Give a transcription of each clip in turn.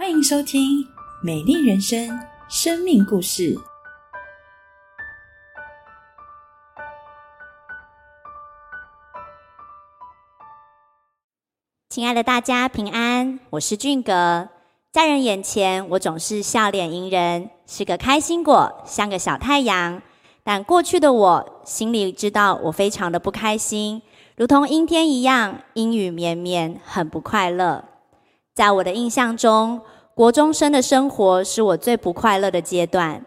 欢迎收听《美丽人生》生命故事。亲爱的大家平安，我是俊格。在人眼前，我总是笑脸迎人，是个开心果，像个小太阳。但过去的我心里知道，我非常的不开心，如同阴天一样，阴雨绵绵，很不快乐。在我的印象中，国中生的生活是我最不快乐的阶段，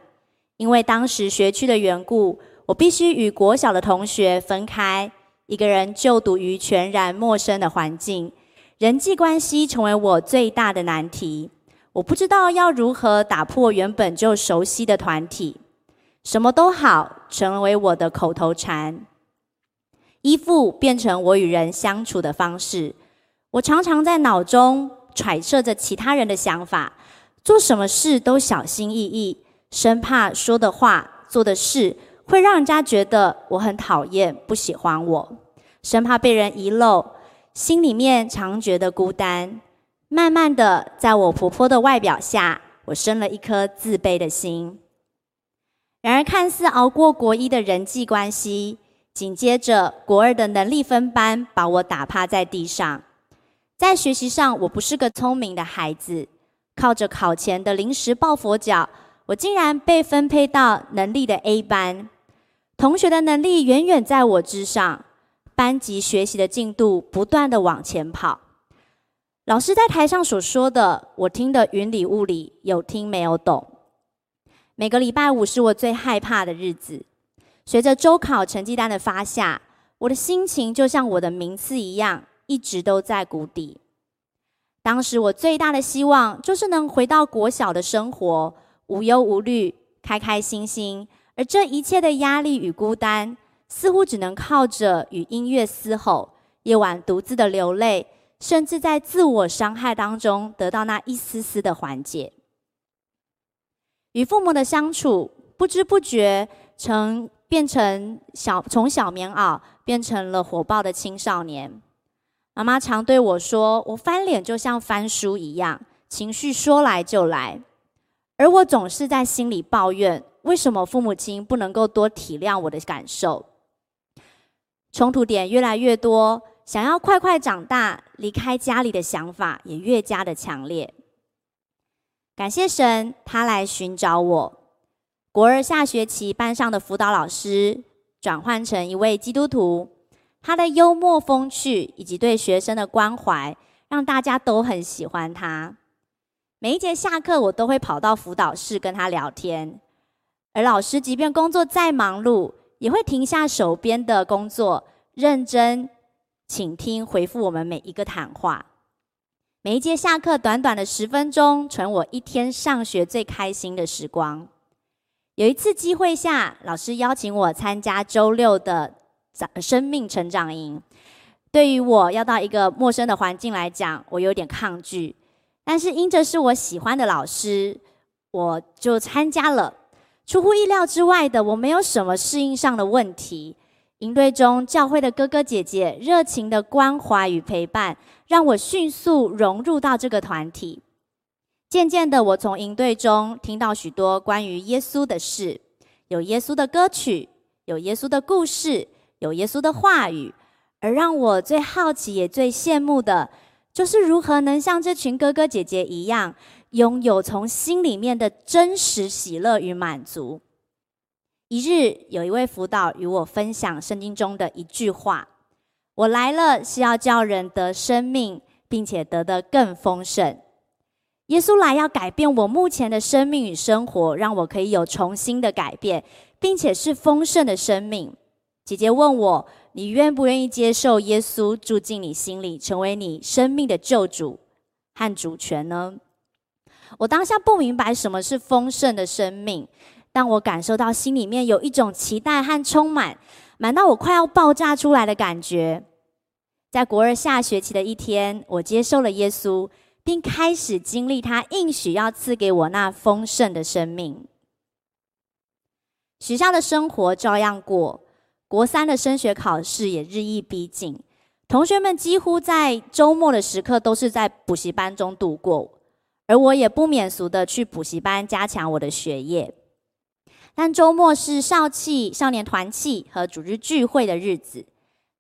因为当时学区的缘故，我必须与国小的同学分开，一个人就读于全然陌生的环境，人际关系成为我最大的难题。我不知道要如何打破原本就熟悉的团体，什么都好成为我的口头禅，依附变成我与人相处的方式。我常常在脑中。揣测着其他人的想法，做什么事都小心翼翼，生怕说的话、做的事会让人家觉得我很讨厌、不喜欢我，生怕被人遗漏，心里面常觉得孤单。慢慢的，在我活泼的外表下，我生了一颗自卑的心。然而，看似熬过国一的人际关系，紧接着国二的能力分班，把我打趴在地上。在学习上，我不是个聪明的孩子，靠着考前的临时抱佛脚，我竟然被分配到能力的 A 班。同学的能力远远在我之上，班级学习的进度不断的往前跑。老师在台上所说的，我听得云里雾里，有听没有懂。每个礼拜五是我最害怕的日子。随着周考成绩单的发下，我的心情就像我的名次一样。一直都在谷底。当时我最大的希望就是能回到国小的生活，无忧无虑，开开心心。而这一切的压力与孤单，似乎只能靠着与音乐嘶吼，夜晚独自的流泪，甚至在自我伤害当中得到那一丝丝的缓解。与父母的相处，不知不觉成变成小从小棉袄变成了火爆的青少年。妈妈常对我说：“我翻脸就像翻书一样，情绪说来就来。”而我总是在心里抱怨：为什么父母亲不能够多体谅我的感受？冲突点越来越多，想要快快长大、离开家里的想法也越加的强烈。感谢神，他来寻找我。国二下学期，班上的辅导老师转换成一位基督徒。他的幽默风趣以及对学生的关怀，让大家都很喜欢他。每一节下课，我都会跑到辅导室跟他聊天。而老师即便工作再忙碌，也会停下手边的工作，认真倾听、回复我们每一个谈话。每一节下课，短短的十分钟，成我一天上学最开心的时光。有一次机会下，老师邀请我参加周六的。生命成长营，对于我要到一个陌生的环境来讲，我有点抗拒。但是因着是我喜欢的老师，我就参加了。出乎意料之外的，我没有什么适应上的问题。营队中教会的哥哥姐姐热情的关怀与陪伴，让我迅速融入到这个团体。渐渐的，我从营队中听到许多关于耶稣的事，有耶稣的歌曲，有耶稣的故事。有耶稣的话语，而让我最好奇也最羡慕的，就是如何能像这群哥哥姐姐一样，拥有从心里面的真实喜乐与满足。一日，有一位辅导与我分享圣经中的一句话：“我来了是要叫人得生命，并且得的更丰盛。”耶稣来要改变我目前的生命与生活，让我可以有重新的改变，并且是丰盛的生命。姐姐问我：“你愿不愿意接受耶稣住进你心里，成为你生命的救主和主权呢？”我当下不明白什么是丰盛的生命，但我感受到心里面有一种期待和充满，满到我快要爆炸出来的感觉。在国二下学期的一天，我接受了耶稣，并开始经历他应许要赐给我那丰盛的生命。学校的生活照样过。国三的升学考试也日益逼近，同学们几乎在周末的时刻都是在补习班中度过，而我也不免俗的去补习班加强我的学业。但周末是少气少年团契和组织聚会的日子，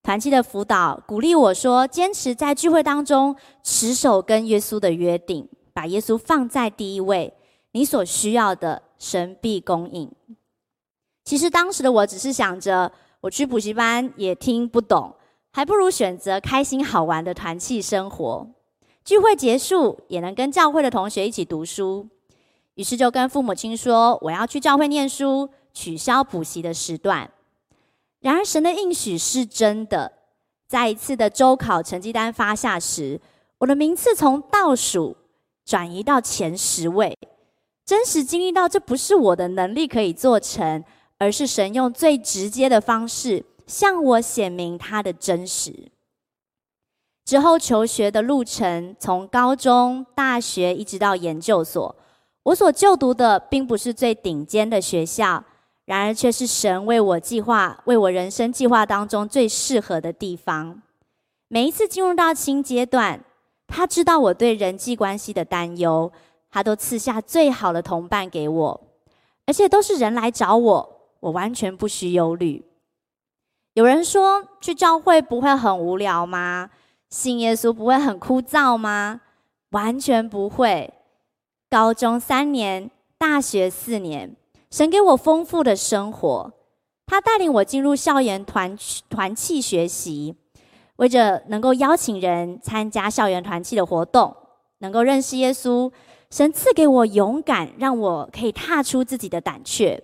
团契的辅导鼓励我说：坚持在聚会当中持守跟耶稣的约定，把耶稣放在第一位，你所需要的神必供应。其实当时的我只是想着，我去补习班也听不懂，还不如选择开心好玩的团契生活。聚会结束也能跟教会的同学一起读书。于是就跟父母亲说：“我要去教会念书，取消补习的时段。”然而，神的应许是真的。在一次的周考成绩单发下时，我的名次从倒数转移到前十位。真实经历到，这不是我的能力可以做成，而是神用最直接的方式向我显明他的真实。之后求学的路程，从高中、大学一直到研究所。我所就读的并不是最顶尖的学校，然而却是神为我计划、为我人生计划当中最适合的地方。每一次进入到新阶段，他知道我对人际关系的担忧，他都赐下最好的同伴给我，而且都是人来找我，我完全不需忧虑。有人说，去教会不会很无聊吗？信耶稣不会很枯燥吗？完全不会。高中三年，大学四年，神给我丰富的生活。他带领我进入校园团团契学习，为着能够邀请人参加校园团契的活动，能够认识耶稣。神赐给我勇敢，让我可以踏出自己的胆怯。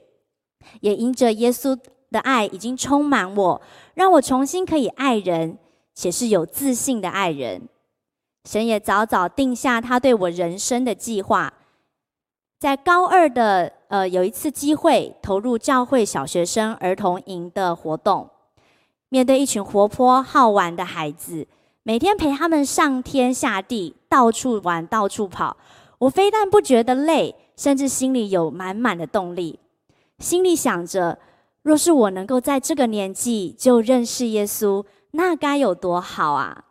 也因着耶稣的爱已经充满我，让我重新可以爱人，且是有自信的爱人。神也早早定下他对我人生的计划。在高二的呃有一次机会投入教会小学生儿童营的活动，面对一群活泼好玩的孩子，每天陪他们上天下地，到处玩到处跑，我非但不觉得累，甚至心里有满满的动力。心里想着，若是我能够在这个年纪就认识耶稣，那该有多好啊！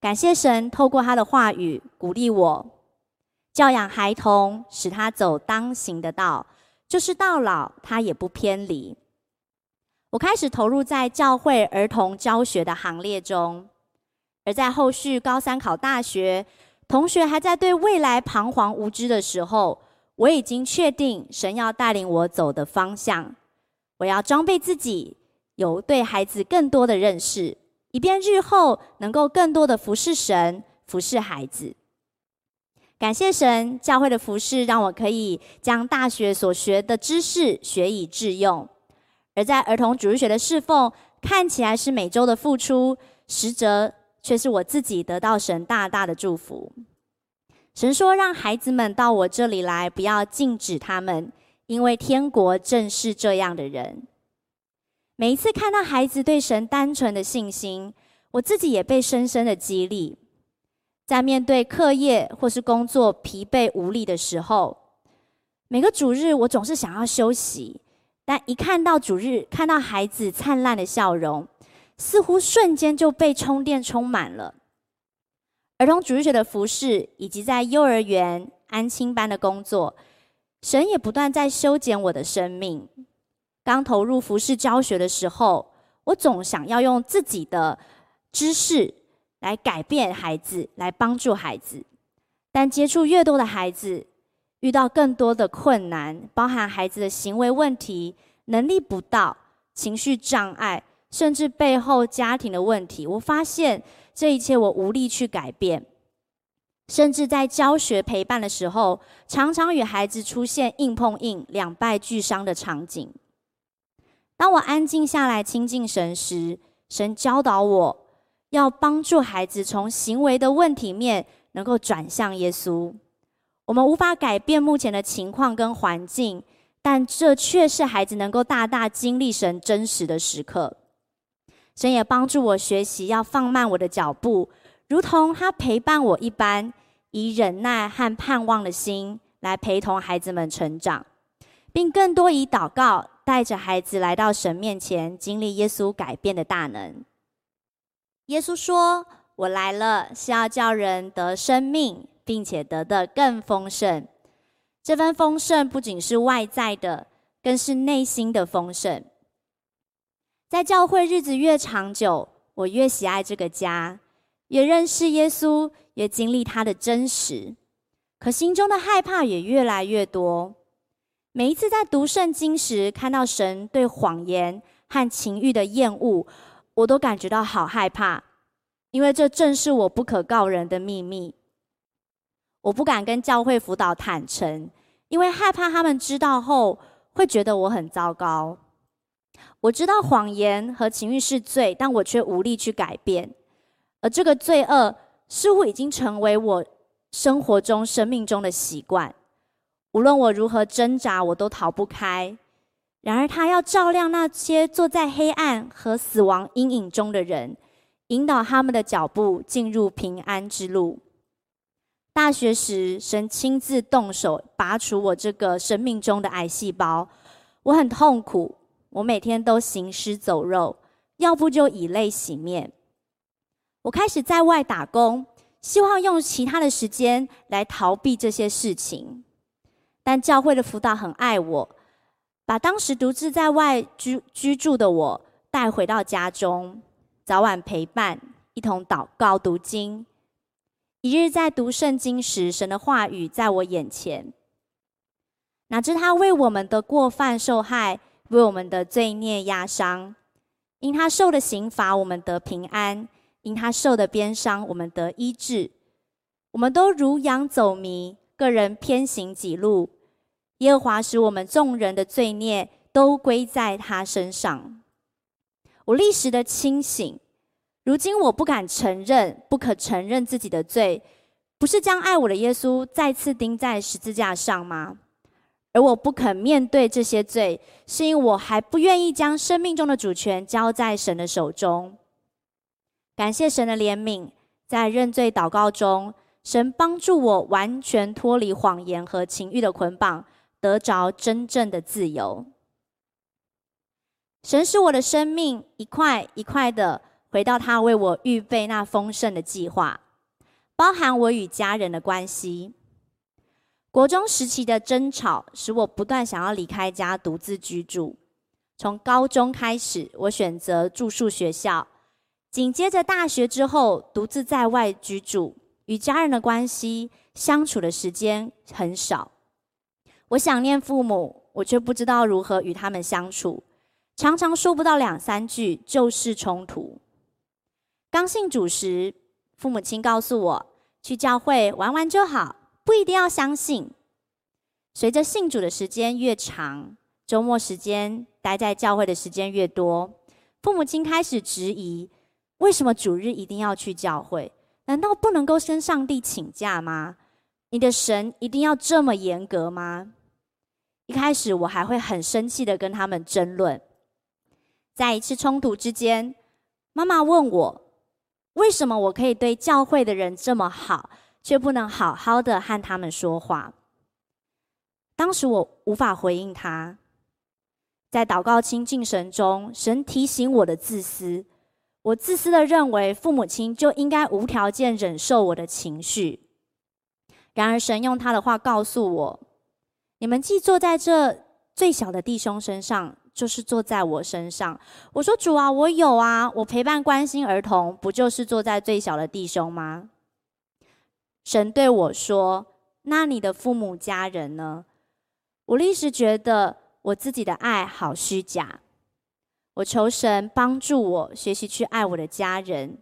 感谢神透过他的话语鼓励我。教养孩童，使他走当行的道，就是到老他也不偏离。我开始投入在教会儿童教学的行列中，而在后续高三考大学，同学还在对未来彷徨无知的时候，我已经确定神要带领我走的方向。我要装备自己，有对孩子更多的认识，以便日后能够更多的服侍神，服侍孩子。感谢神，教会的服侍让我可以将大学所学的知识学以致用；而在儿童主日学的侍奉，看起来是每周的付出，实则却是我自己得到神大大的祝福。神说：“让孩子们到我这里来，不要禁止他们，因为天国正是这样的人。”每一次看到孩子对神单纯的信心，我自己也被深深的激励。在面对课业或是工作疲惫无力的时候，每个主日我总是想要休息，但一看到主日，看到孩子灿烂的笑容，似乎瞬间就被充电充满了。儿童主日学的服饰，以及在幼儿园安亲班的工作，神也不断在修剪我的生命。刚投入服饰教学的时候，我总想要用自己的知识。来改变孩子，来帮助孩子。但接触越多的孩子，遇到更多的困难，包含孩子的行为问题、能力不到、情绪障碍，甚至背后家庭的问题。我发现这一切我无力去改变，甚至在教学陪伴的时候，常常与孩子出现硬碰硬、两败俱伤的场景。当我安静下来亲近神时，神教导我。要帮助孩子从行为的问题面能够转向耶稣。我们无法改变目前的情况跟环境，但这却是孩子能够大大经历神真实的时刻。神也帮助我学习要放慢我的脚步，如同他陪伴我一般，以忍耐和盼望的心来陪同孩子们成长，并更多以祷告带着孩子来到神面前，经历耶稣改变的大能。耶稣说：“我来了，是要叫人得生命，并且得的更丰盛。这份丰盛不仅是外在的，更是内心的丰盛。在教会日子越长久，我越喜爱这个家，越认识耶稣，越经历他的真实。可心中的害怕也越来越多。每一次在读圣经时，看到神对谎言和情欲的厌恶，我都感觉到好害怕，因为这正是我不可告人的秘密。我不敢跟教会辅导坦诚，因为害怕他们知道后会觉得我很糟糕。我知道谎言和情欲是罪，但我却无力去改变，而这个罪恶似乎已经成为我生活中、生命中的习惯。无论我如何挣扎，我都逃不开。然而，他要照亮那些坐在黑暗和死亡阴影中的人，引导他们的脚步进入平安之路。大学时，神亲自动手拔除我这个生命中的癌细胞，我很痛苦。我每天都行尸走肉，要不就以泪洗面。我开始在外打工，希望用其他的时间来逃避这些事情。但教会的辅导很爱我，把当时独自在外居居住的我带回到家中，早晚陪伴，一同祷告读经。一日在读圣经时，神的话语在我眼前。哪知他为我们的过犯受害，为我们的罪孽压伤。因他受的刑罚，我们得平安；因他受的鞭伤，我们得医治。我们都如羊走迷，个人偏行己路。耶和华使我们众人的罪孽都归在他身上。我立时的清醒。如今我不敢承认，不可承认自己的罪，不是将爱我的耶稣再次钉在十字架上吗？而我不肯面对这些罪，是因为我还不愿意将生命中的主权交在神的手中。感谢神的怜悯，在认罪祷告中，神帮助我完全脱离谎言和情欲的捆绑，得着真正的自由。神使我的生命一块一块的。回到他为我预备那丰盛的计划，包含我与家人的关系。国中时期的争吵使我不断想要离开家独自居住。从高中开始，我选择住宿学校，紧接着大学之后独自在外居住，与家人的关系相处的时间很少。我想念父母，我却不知道如何与他们相处，常常说不到两三句就是冲突。刚信主时，父母亲告诉我，去教会玩玩就好，不一定要相信。随着信主的时间越长，周末时间待在教会的时间越多，父母亲开始质疑：为什么主日一定要去教会？难道不能够跟上帝请假吗？你的神一定要这么严格吗？一开始我还会很生气的跟他们争论，在一次冲突之间，妈妈问我。为什么我可以对教会的人这么好，却不能好好的和他们说话？当时我无法回应他。在祷告亲近神中，神提醒我的自私。我自私的认为父母亲就应该无条件忍受我的情绪。然而神用他的话告诉我：你们既坐在这最小的弟兄身上。就是坐在我身上。我说：“主啊，我有啊，我陪伴关心儿童，不就是坐在最小的弟兄吗？”神对我说：“那你的父母家人呢？”我立时觉得我自己的爱好虚假。我求神帮助我学习去爱我的家人。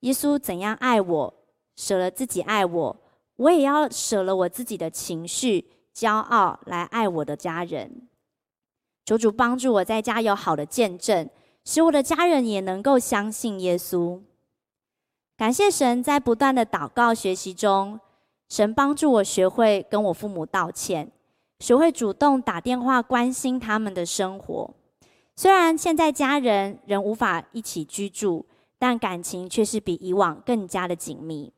耶稣怎样爱我，舍了自己爱我，我也要舍了我自己的情绪、骄傲来爱我的家人。求主帮助我在家有好的见证，使我的家人也能够相信耶稣。感谢神，在不断的祷告学习中，神帮助我学会跟我父母道歉，学会主动打电话关心他们的生活。虽然现在家人仍无法一起居住，但感情却是比以往更加的紧密。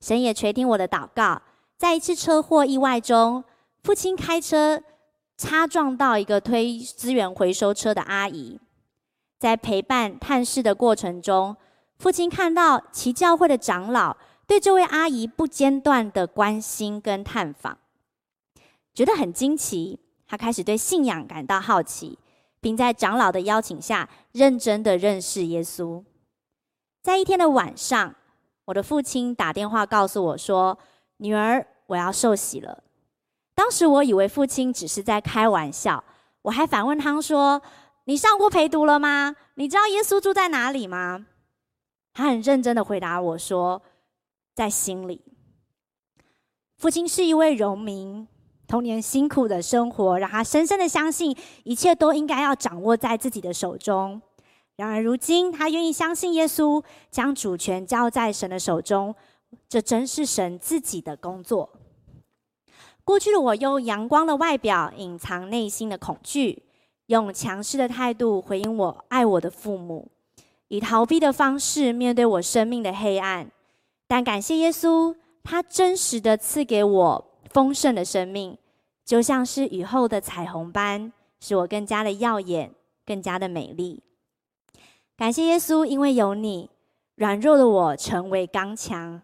神也垂听我的祷告，在一次车祸意外中，父亲开车。擦撞到一个推资源回收车的阿姨，在陪伴探视的过程中，父亲看到其教会的长老对这位阿姨不间断的关心跟探访，觉得很惊奇。他开始对信仰感到好奇，并在长老的邀请下，认真的认识耶稣。在一天的晚上，我的父亲打电话告诉我说：“女儿，我要受洗了。”当时我以为父亲只是在开玩笑，我还反问他说：“你上过陪读了吗？你知道耶稣住在哪里吗？”他很认真的回答我说：“在心里。”父亲是一位农民。童年辛苦的生活，让他深深的相信，一切都应该要掌握在自己的手中。然而，如今他愿意相信耶稣，将主权交在神的手中，这真是神自己的工作。过去的我用阳光的外表隐藏内心的恐惧，用强势的态度回应我爱我的父母，以逃避的方式面对我生命的黑暗。但感谢耶稣，他真实的赐给我。丰盛的生命，就像是雨后的彩虹般，使我更加的耀眼，更加的美丽。感谢耶稣，因为有你，软弱的我成为刚强；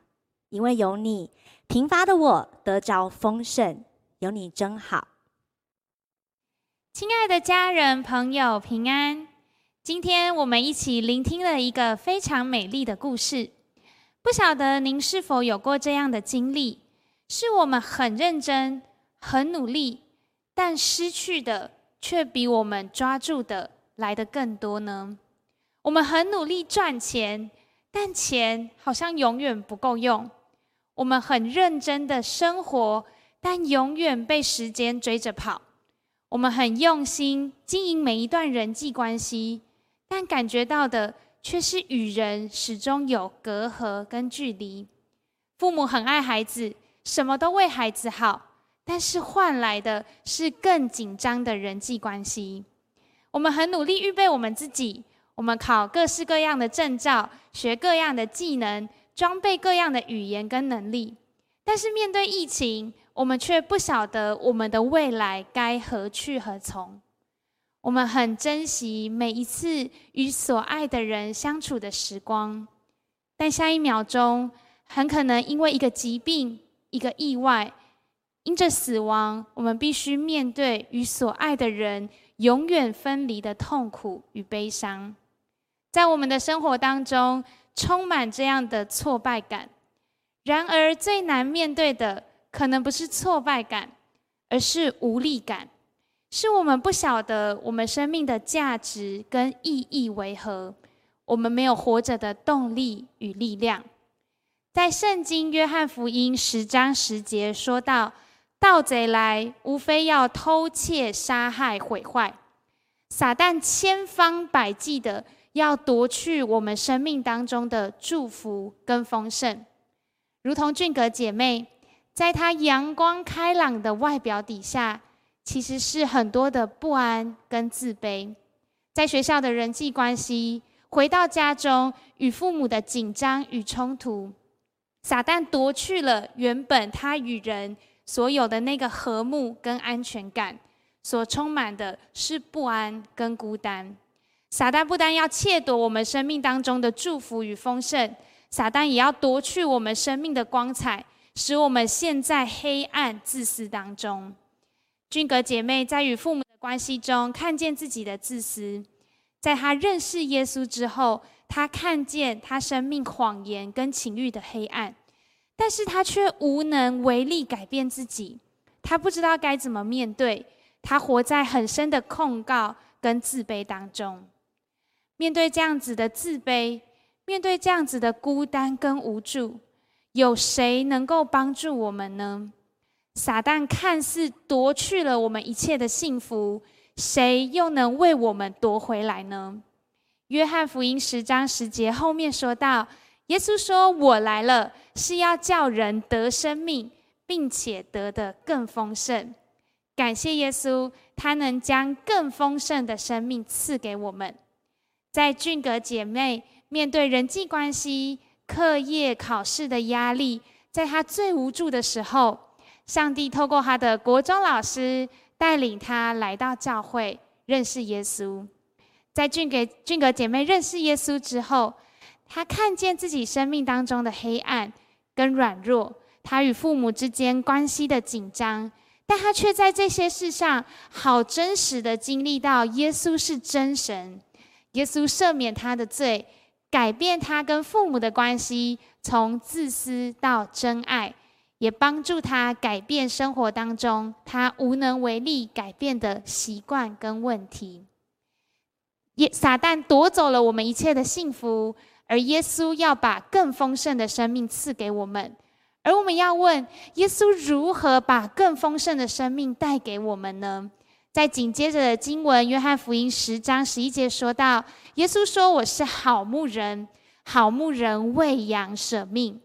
因为有你，贫乏的我得着丰盛。有你真好，亲爱的家人朋友平安。今天我们一起聆听了一个非常美丽的故事，不晓得您是否有过这样的经历？是我们很认真、很努力，但失去的却比我们抓住的来的更多呢？我们很努力赚钱，但钱好像永远不够用。我们很认真的生活，但永远被时间追着跑。我们很用心经营每一段人际关系，但感觉到的却是与人始终有隔阂跟距离。父母很爱孩子。什么都为孩子好，但是换来的是更紧张的人际关系。我们很努力预备我们自己，我们考各式各样的证照，学各样的技能，装备各样的语言跟能力。但是面对疫情，我们却不晓得我们的未来该何去何从。我们很珍惜每一次与所爱的人相处的时光，但下一秒钟很可能因为一个疾病。一个意外，因着死亡，我们必须面对与所爱的人永远分离的痛苦与悲伤。在我们的生活当中，充满这样的挫败感。然而，最难面对的，可能不是挫败感，而是无力感。是我们不晓得我们生命的价值跟意义为何，我们没有活着的动力与力量。在圣经约翰福音十章十节说到：“盗贼来，无非要偷窃、杀害、毁坏。撒旦千方百计的要夺去我们生命当中的祝福跟丰盛。如同俊格姐妹，在她阳光开朗的外表底下，其实是很多的不安跟自卑。在学校的人际关系，回到家中与父母的紧张与冲突。”撒旦夺去了原本他与人所有的那个和睦跟安全感，所充满的是不安跟孤单。撒旦不单要窃夺我们生命当中的祝福与丰盛，撒旦也要夺去我们生命的光彩，使我们陷在黑暗自私当中。君格姐妹在与父母的关系中看见自己的自私，在她认识耶稣之后。他看见他生命谎言跟情欲的黑暗，但是他却无能为力改变自己。他不知道该怎么面对，他活在很深的控告跟自卑当中。面对这样子的自卑，面对这样子的孤单跟无助，有谁能够帮助我们呢？撒旦看似夺去了我们一切的幸福，谁又能为我们夺回来呢？约翰福音十章十节后面说到，耶稣说：“我来了，是要叫人得生命，并且得的更丰盛。”感谢耶稣，他能将更丰盛的生命赐给我们。在俊格姐妹面对人际关系、课业、考试的压力，在她最无助的时候，上帝透过他的国中老师带领他来到教会，认识耶稣。在俊给俊格姐妹认识耶稣之后，她看见自己生命当中的黑暗，跟软弱，他与父母之间关系的紧张，但他却在这些事上好真实的经历到耶稣是真神，耶稣赦免他的罪，改变他跟父母的关系，从自私到真爱，也帮助他改变生活当中他无能为力改变的习惯跟问题。耶撒旦夺走了我们一切的幸福。而耶稣要把更丰盛的生命赐给我们，而我们要问耶稣如何把更丰盛的生命带给我们呢？在紧接着的经文，约翰福音十章十一节说到，耶稣说：“我是好牧人，好牧人为羊舍命。”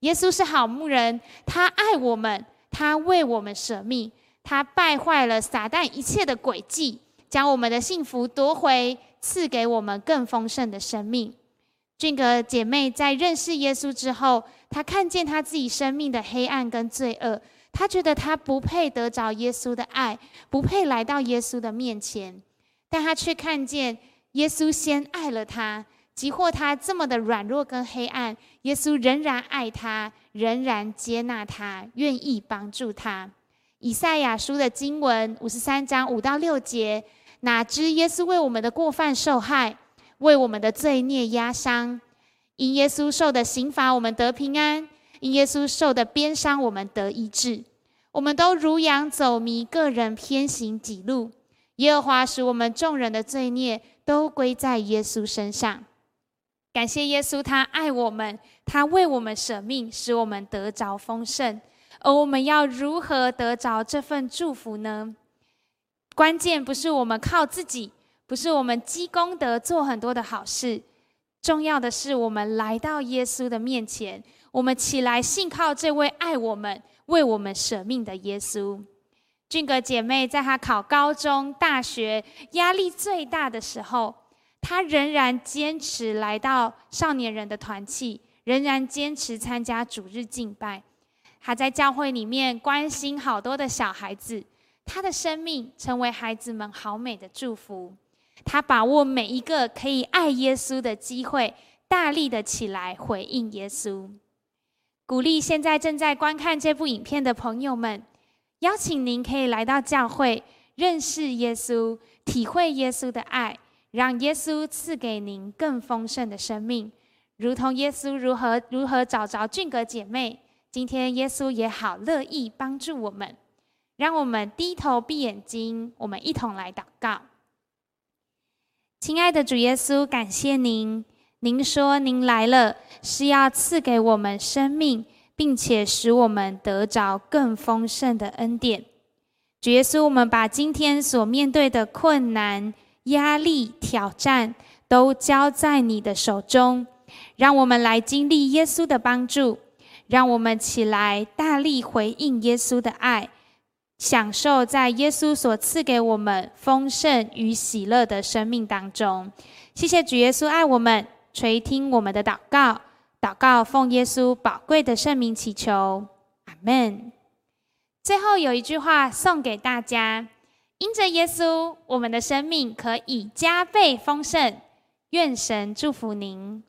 耶稣是好牧人，他爱我们，他为我们舍命，他败坏了撒旦一切的诡计，将我们的幸福夺回，赐给我们更丰盛的生命。俊格姐妹在认识耶稣之后，她看见她自己生命的黑暗跟罪恶，她觉得她不配得着耶稣的爱，不配来到耶稣的面前。但她却看见耶稣先爱了她，即或他这么的软弱跟黑暗，耶稣仍然爱他，仍然接纳他，愿意帮助他。以赛亚书的经文五十三章五到六节，哪知耶稣为我们的过犯受害。为我们的罪孽压伤，因耶稣受的刑罚，我们得平安；因耶稣受的鞭伤，我们得医治。我们都如羊走迷，个人偏行己路。耶和华使我们众人的罪孽都归在耶稣身上。感谢耶稣，他爱我们，他为我们舍命，使我们得着丰盛。而我们要如何得着这份祝福呢？关键不是我们靠自己。不是我们积功德做很多的好事，重要的是我们来到耶稣的面前，我们起来信靠这位爱我们、为我们舍命的耶稣。俊格姐妹在她考高中、大学压力最大的时候，他仍然坚持来到少年人的团契，仍然坚持参加主日敬拜。她在教会里面关心好多的小孩子，他的生命成为孩子们好美的祝福。他把握每一个可以爱耶稣的机会，大力的起来回应耶稣。鼓励现在正在观看这部影片的朋友们，邀请您可以来到教会，认识耶稣，体会耶稣的爱，让耶稣赐给您更丰盛的生命，如同耶稣如何如何找着俊格姐妹。今天耶稣也好乐意帮助我们，让我们低头闭眼睛，我们一同来祷告。亲爱的主耶稣，感谢您。您说您来了是要赐给我们生命，并且使我们得着更丰盛的恩典。主耶稣，我们把今天所面对的困难、压力、挑战都交在你的手中，让我们来经历耶稣的帮助，让我们起来大力回应耶稣的爱。享受在耶稣所赐给我们丰盛与喜乐的生命当中。谢谢主耶稣爱我们，垂听我们的祷告。祷告奉耶稣宝贵的圣名祈求，阿门。最后有一句话送给大家：因着耶稣，我们的生命可以加倍丰盛。愿神祝福您。